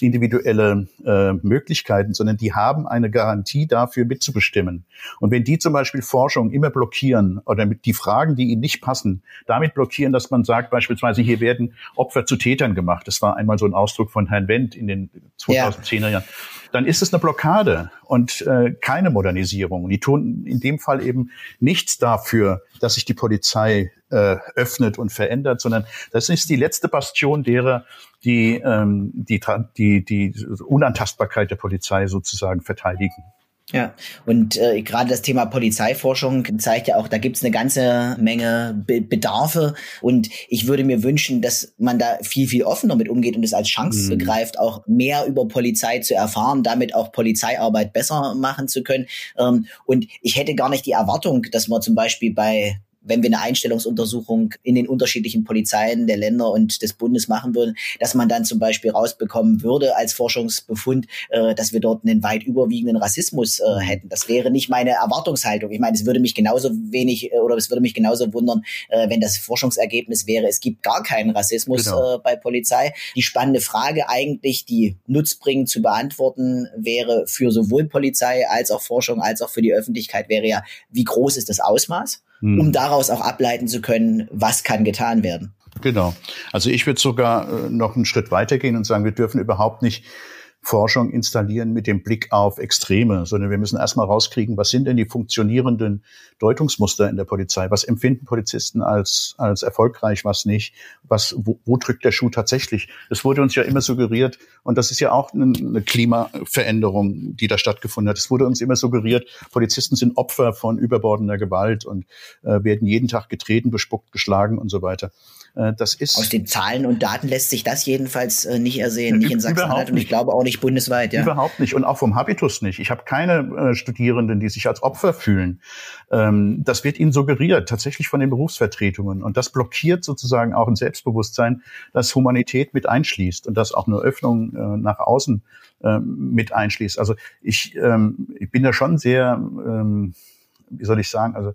individuelle äh, Möglichkeiten, sondern die haben eine Garantie dafür mitzubestimmen. Und wenn die zum Beispiel Forschung immer blockieren oder mit die Fragen, die ihnen nicht passen, damit blockieren, dass man sagt, beispielsweise hier werden Opfer zu Tätern gemacht. Das war einmal so ein Ausdruck von Herrn Wendt in den 2010er Jahren dann ist es eine Blockade und äh, keine Modernisierung. Die tun in dem Fall eben nichts dafür, dass sich die Polizei äh, öffnet und verändert, sondern das ist die letzte Bastion derer, die ähm, die, die, die Unantastbarkeit der Polizei sozusagen verteidigen. Ja, und äh, gerade das Thema Polizeiforschung zeigt ja auch, da gibt's eine ganze Menge Be Bedarfe und ich würde mir wünschen, dass man da viel, viel offener mit umgeht und es als Chance mhm. begreift, auch mehr über Polizei zu erfahren, damit auch Polizeiarbeit besser machen zu können. Ähm, und ich hätte gar nicht die Erwartung, dass man zum Beispiel bei wenn wir eine Einstellungsuntersuchung in den unterschiedlichen Polizeien der Länder und des Bundes machen würden, dass man dann zum Beispiel rausbekommen würde als Forschungsbefund, äh, dass wir dort einen weit überwiegenden Rassismus äh, hätten. Das wäre nicht meine Erwartungshaltung. Ich meine, es würde mich genauso wenig äh, oder es würde mich genauso wundern, äh, wenn das Forschungsergebnis wäre, es gibt gar keinen Rassismus genau. äh, bei Polizei. Die spannende Frage eigentlich, die nutzbringend zu beantworten wäre für sowohl Polizei als auch Forschung als auch für die Öffentlichkeit wäre ja, wie groß ist das Ausmaß? Hm. um daraus auch ableiten zu können, was kann getan werden. Genau. Also ich würde sogar äh, noch einen Schritt weitergehen und sagen, wir dürfen überhaupt nicht Forschung installieren mit dem Blick auf Extreme, sondern wir müssen erstmal rauskriegen, was sind denn die funktionierenden Deutungsmuster in der Polizei? Was empfinden Polizisten als, als erfolgreich, was nicht? Was, wo, wo drückt der Schuh tatsächlich? Es wurde uns ja immer suggeriert, und das ist ja auch eine, Klimaveränderung, die da stattgefunden hat. Es wurde uns immer suggeriert, Polizisten sind Opfer von überbordender Gewalt und äh, werden jeden Tag getreten, bespuckt, geschlagen und so weiter. Äh, das ist Aus den Zahlen und Daten lässt sich das jedenfalls äh, nicht ersehen, nicht in Sachsen-Anhalt und ich glaube auch nicht bundesweit. Ja. Überhaupt nicht und auch vom Habitus nicht. Ich habe keine äh, Studierenden, die sich als Opfer fühlen. Ähm, das wird ihnen suggeriert, tatsächlich von den Berufsvertretungen. Und das blockiert sozusagen auch ein Selbstbewusstsein, das Humanität mit einschließt und das auch eine Öffnung äh, nach außen äh, mit einschließt. Also ich, ähm, ich bin da schon sehr... Ähm, wie soll ich sagen, also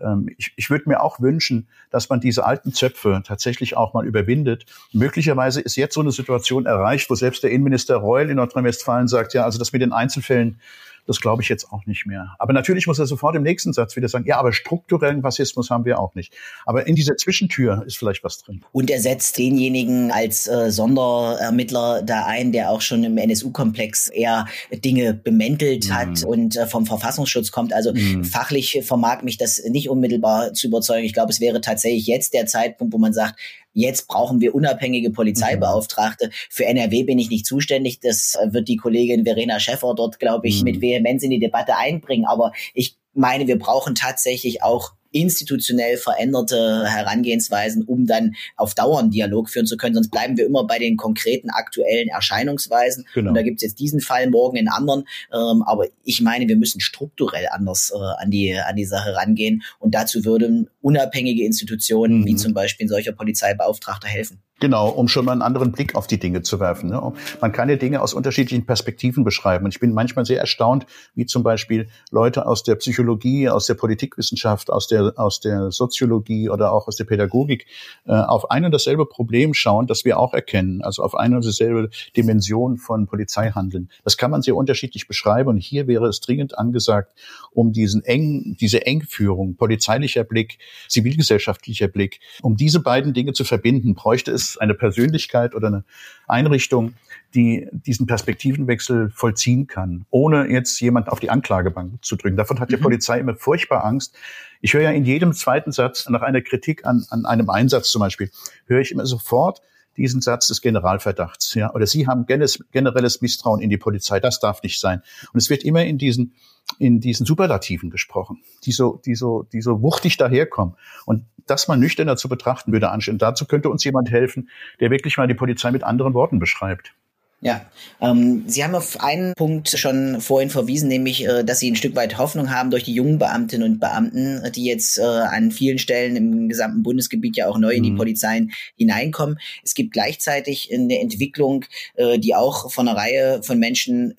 ähm, ich, ich würde mir auch wünschen, dass man diese alten Zöpfe tatsächlich auch mal überwindet. Möglicherweise ist jetzt so eine Situation erreicht, wo selbst der Innenminister Reul in Nordrhein-Westfalen sagt, ja, also das mit den Einzelfällen, das glaube ich jetzt auch nicht mehr. Aber natürlich muss er sofort im nächsten Satz wieder sagen, ja, aber strukturellen Rassismus haben wir auch nicht. Aber in dieser Zwischentür ist vielleicht was drin. Und er setzt denjenigen als äh, Sonderermittler da ein, der auch schon im NSU-Komplex eher Dinge bemäntelt mhm. hat und äh, vom Verfassungsschutz kommt. Also mhm. fachlich vermag mich das nicht unmittelbar zu überzeugen. Ich glaube, es wäre tatsächlich jetzt der Zeitpunkt, wo man sagt, Jetzt brauchen wir unabhängige Polizeibeauftragte. Für NRW bin ich nicht zuständig. Das wird die Kollegin Verena Schäffer dort, glaube ich, mhm. mit Vehemenz in die Debatte einbringen. Aber ich meine, wir brauchen tatsächlich auch institutionell veränderte Herangehensweisen, um dann auf Dauer einen Dialog führen zu können. Sonst bleiben wir immer bei den konkreten aktuellen Erscheinungsweisen. Genau. Und da gibt es jetzt diesen Fall, morgen einen anderen. Ähm, aber ich meine, wir müssen strukturell anders äh, an, die, an die Sache rangehen. Und dazu würden unabhängige Institutionen, mhm. wie zum Beispiel ein solcher Polizeibeauftragter, helfen. Genau, um schon mal einen anderen Blick auf die Dinge zu werfen. Ne? Man kann ja Dinge aus unterschiedlichen Perspektiven beschreiben. Und ich bin manchmal sehr erstaunt, wie zum Beispiel Leute aus der Psychologie, aus der Politikwissenschaft, aus der, aus der Soziologie oder auch aus der Pädagogik äh, auf ein und dasselbe Problem schauen, das wir auch erkennen. Also auf eine und dieselbe Dimension von Polizeihandeln. Das kann man sehr unterschiedlich beschreiben. Und hier wäre es dringend angesagt, um diesen eng, diese Engführung, polizeilicher Blick, zivilgesellschaftlicher Blick, um diese beiden Dinge zu verbinden, bräuchte es eine Persönlichkeit oder eine Einrichtung, die diesen Perspektivenwechsel vollziehen kann, ohne jetzt jemand auf die Anklagebank zu drücken. Davon hat die mhm. Polizei immer furchtbar Angst. Ich höre ja in jedem zweiten Satz nach einer Kritik an, an einem Einsatz zum Beispiel, höre ich immer sofort diesen Satz des Generalverdachts, ja, oder Sie haben generelles Misstrauen in die Polizei, das darf nicht sein. Und es wird immer in diesen, in diesen Superlativen gesprochen, die so, die so, die so wuchtig daherkommen. Und das mal nüchterner zu betrachten würde anstehen. Dazu könnte uns jemand helfen, der wirklich mal die Polizei mit anderen Worten beschreibt. Ja, ähm, Sie haben auf einen Punkt schon vorhin verwiesen, nämlich, äh, dass Sie ein Stück weit Hoffnung haben durch die jungen Beamtinnen und Beamten, die jetzt äh, an vielen Stellen im gesamten Bundesgebiet ja auch neu in die mhm. Polizeien hineinkommen. Es gibt gleichzeitig eine Entwicklung, äh, die auch von einer Reihe von Menschen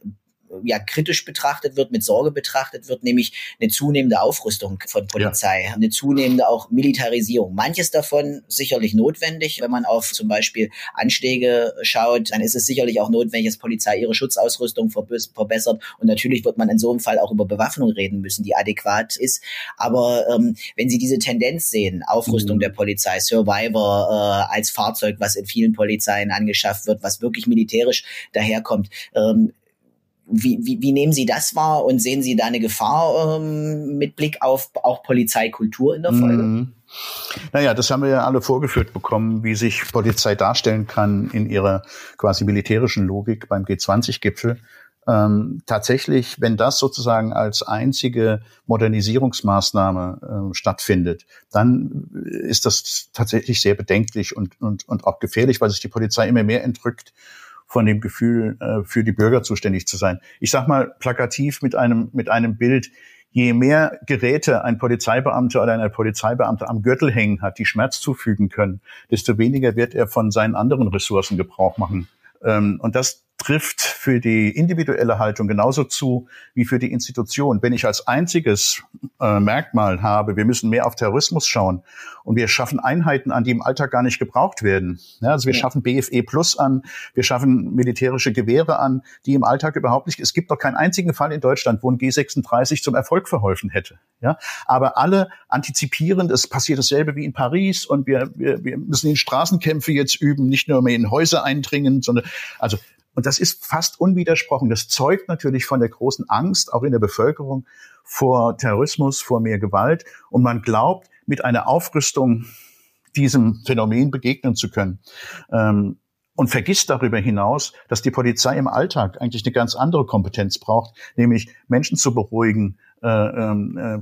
ja kritisch betrachtet wird, mit Sorge betrachtet wird, nämlich eine zunehmende Aufrüstung von Polizei, ja. eine zunehmende auch Militarisierung. Manches davon sicherlich notwendig, wenn man auf zum Beispiel Anschläge schaut, dann ist es sicherlich auch notwendig, dass Polizei ihre Schutzausrüstung verbessert und natürlich wird man in so einem Fall auch über Bewaffnung reden müssen, die adäquat ist. Aber ähm, wenn Sie diese Tendenz sehen, Aufrüstung mhm. der Polizei, Survivor äh, als Fahrzeug, was in vielen Polizeien angeschafft wird, was wirklich militärisch daherkommt, ähm, wie, wie, wie nehmen Sie das wahr und sehen Sie da eine Gefahr ähm, mit Blick auf auch Polizeikultur in der Folge? Mhm. Naja, das haben wir ja alle vorgeführt bekommen, wie sich Polizei darstellen kann in ihrer quasi militärischen Logik beim G20-Gipfel. Ähm, tatsächlich, wenn das sozusagen als einzige Modernisierungsmaßnahme äh, stattfindet, dann ist das tatsächlich sehr bedenklich und, und, und auch gefährlich, weil sich die Polizei immer mehr entrückt von dem Gefühl, äh, für die Bürger zuständig zu sein. Ich sag mal plakativ mit einem, mit einem Bild, je mehr Geräte ein Polizeibeamter oder eine Polizeibeamte am Gürtel hängen hat, die Schmerz zufügen können, desto weniger wird er von seinen anderen Ressourcen Gebrauch machen. Ähm, und das trifft für die individuelle Haltung genauso zu wie für die Institution. Wenn ich als einziges äh, Merkmal habe, wir müssen mehr auf Terrorismus schauen und wir schaffen Einheiten an, die im Alltag gar nicht gebraucht werden. Ja, also wir ja. schaffen BFE Plus an, wir schaffen militärische Gewehre an, die im Alltag überhaupt nicht. Es gibt doch keinen einzigen Fall in Deutschland, wo ein G36 zum Erfolg verholfen hätte. Ja, aber alle antizipieren, es passiert dasselbe wie in Paris und wir, wir, wir müssen in Straßenkämpfe jetzt üben, nicht nur mehr in Häuser eindringen, sondern also und das ist fast unwidersprochen. Das zeugt natürlich von der großen Angst, auch in der Bevölkerung, vor Terrorismus, vor mehr Gewalt. Und man glaubt, mit einer Aufrüstung diesem Phänomen begegnen zu können. Ähm, und vergisst darüber hinaus, dass die Polizei im Alltag eigentlich eine ganz andere Kompetenz braucht, nämlich Menschen zu beruhigen, äh, äh,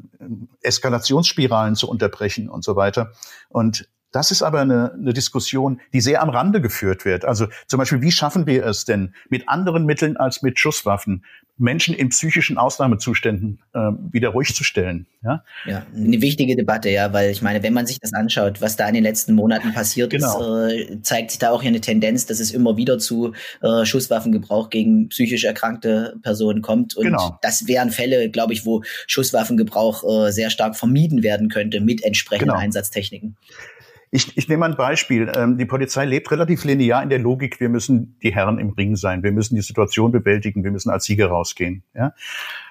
Eskalationsspiralen zu unterbrechen und so weiter. Und das ist aber eine, eine Diskussion, die sehr am Rande geführt wird. Also zum Beispiel, wie schaffen wir es denn mit anderen Mitteln als mit Schusswaffen, Menschen in psychischen Ausnahmezuständen äh, wieder ruhig zu stellen? Ja? ja, eine wichtige Debatte, ja, weil ich meine, wenn man sich das anschaut, was da in den letzten Monaten passiert genau. ist, äh, zeigt sich da auch hier eine Tendenz, dass es immer wieder zu äh, Schusswaffengebrauch gegen psychisch erkrankte Personen kommt. Und genau. das wären Fälle, glaube ich, wo Schusswaffengebrauch äh, sehr stark vermieden werden könnte mit entsprechenden genau. Einsatztechniken. Ich, ich nehme ein Beispiel. Ähm, die Polizei lebt relativ linear in der Logik, wir müssen die Herren im Ring sein, wir müssen die Situation bewältigen, wir müssen als Sieger rausgehen. Ja?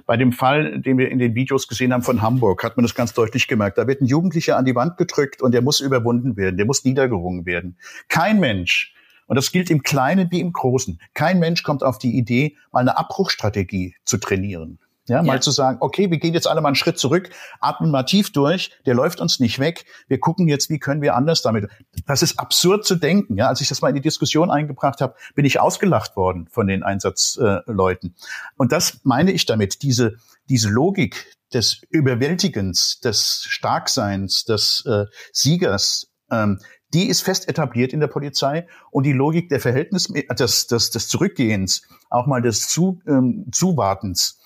Bei dem Fall, den wir in den Videos gesehen haben von Hamburg, hat man das ganz deutlich gemerkt. Da wird ein Jugendlicher an die Wand gedrückt und der muss überwunden werden, der muss niedergerungen werden. Kein Mensch und das gilt im Kleinen wie im Großen. Kein Mensch kommt auf die Idee, mal eine Abbruchstrategie zu trainieren. Ja, mal ja. zu sagen, okay, wir gehen jetzt alle mal einen Schritt zurück, atmen mal tief durch, der läuft uns nicht weg. Wir gucken jetzt, wie können wir anders damit. Das ist absurd zu denken. Ja, als ich das mal in die Diskussion eingebracht habe, bin ich ausgelacht worden von den Einsatzleuten. Und das meine ich damit, diese, diese Logik des Überwältigens, des Starkseins, des äh, Siegers, ähm, die ist fest etabliert in der Polizei und die Logik der Verhältnis, des, des, des Zurückgehens, auch mal des Zu, ähm, Zuwartens,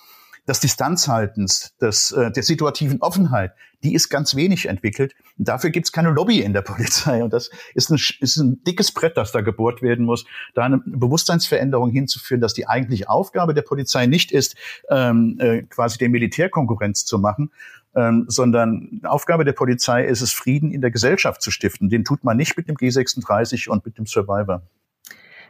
des Distanzhaltens, des, äh, der situativen Offenheit, die ist ganz wenig entwickelt. Und dafür gibt es keine Lobby in der Polizei. Und das ist ein, ist ein dickes Brett, das da gebohrt werden muss, da eine Bewusstseinsveränderung hinzuführen, dass die eigentliche Aufgabe der Polizei nicht ist, ähm, äh, quasi der Militärkonkurrenz zu machen, ähm, sondern Aufgabe der Polizei ist es, Frieden in der Gesellschaft zu stiften. Den tut man nicht mit dem G36 und mit dem Survivor.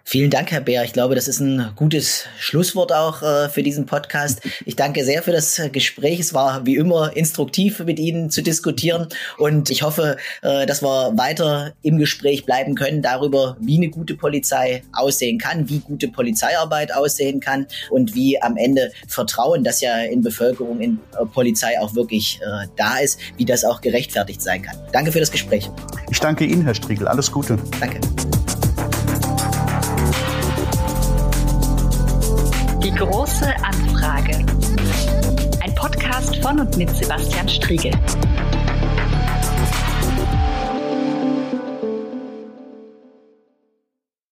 Vielen Dank, Herr Bär. Ich glaube, das ist ein gutes Schlusswort auch äh, für diesen Podcast. Ich danke sehr für das Gespräch. Es war wie immer instruktiv mit Ihnen zu diskutieren und ich hoffe, äh, dass wir weiter im Gespräch bleiben können darüber, wie eine gute Polizei aussehen kann, wie gute Polizeiarbeit aussehen kann und wie am Ende Vertrauen, das ja in Bevölkerung, in äh, Polizei auch wirklich äh, da ist, wie das auch gerechtfertigt sein kann. Danke für das Gespräch. Ich danke Ihnen, Herr Striegel. Alles Gute. Danke. Große Anfrage. Ein Podcast von und mit Sebastian Striegel.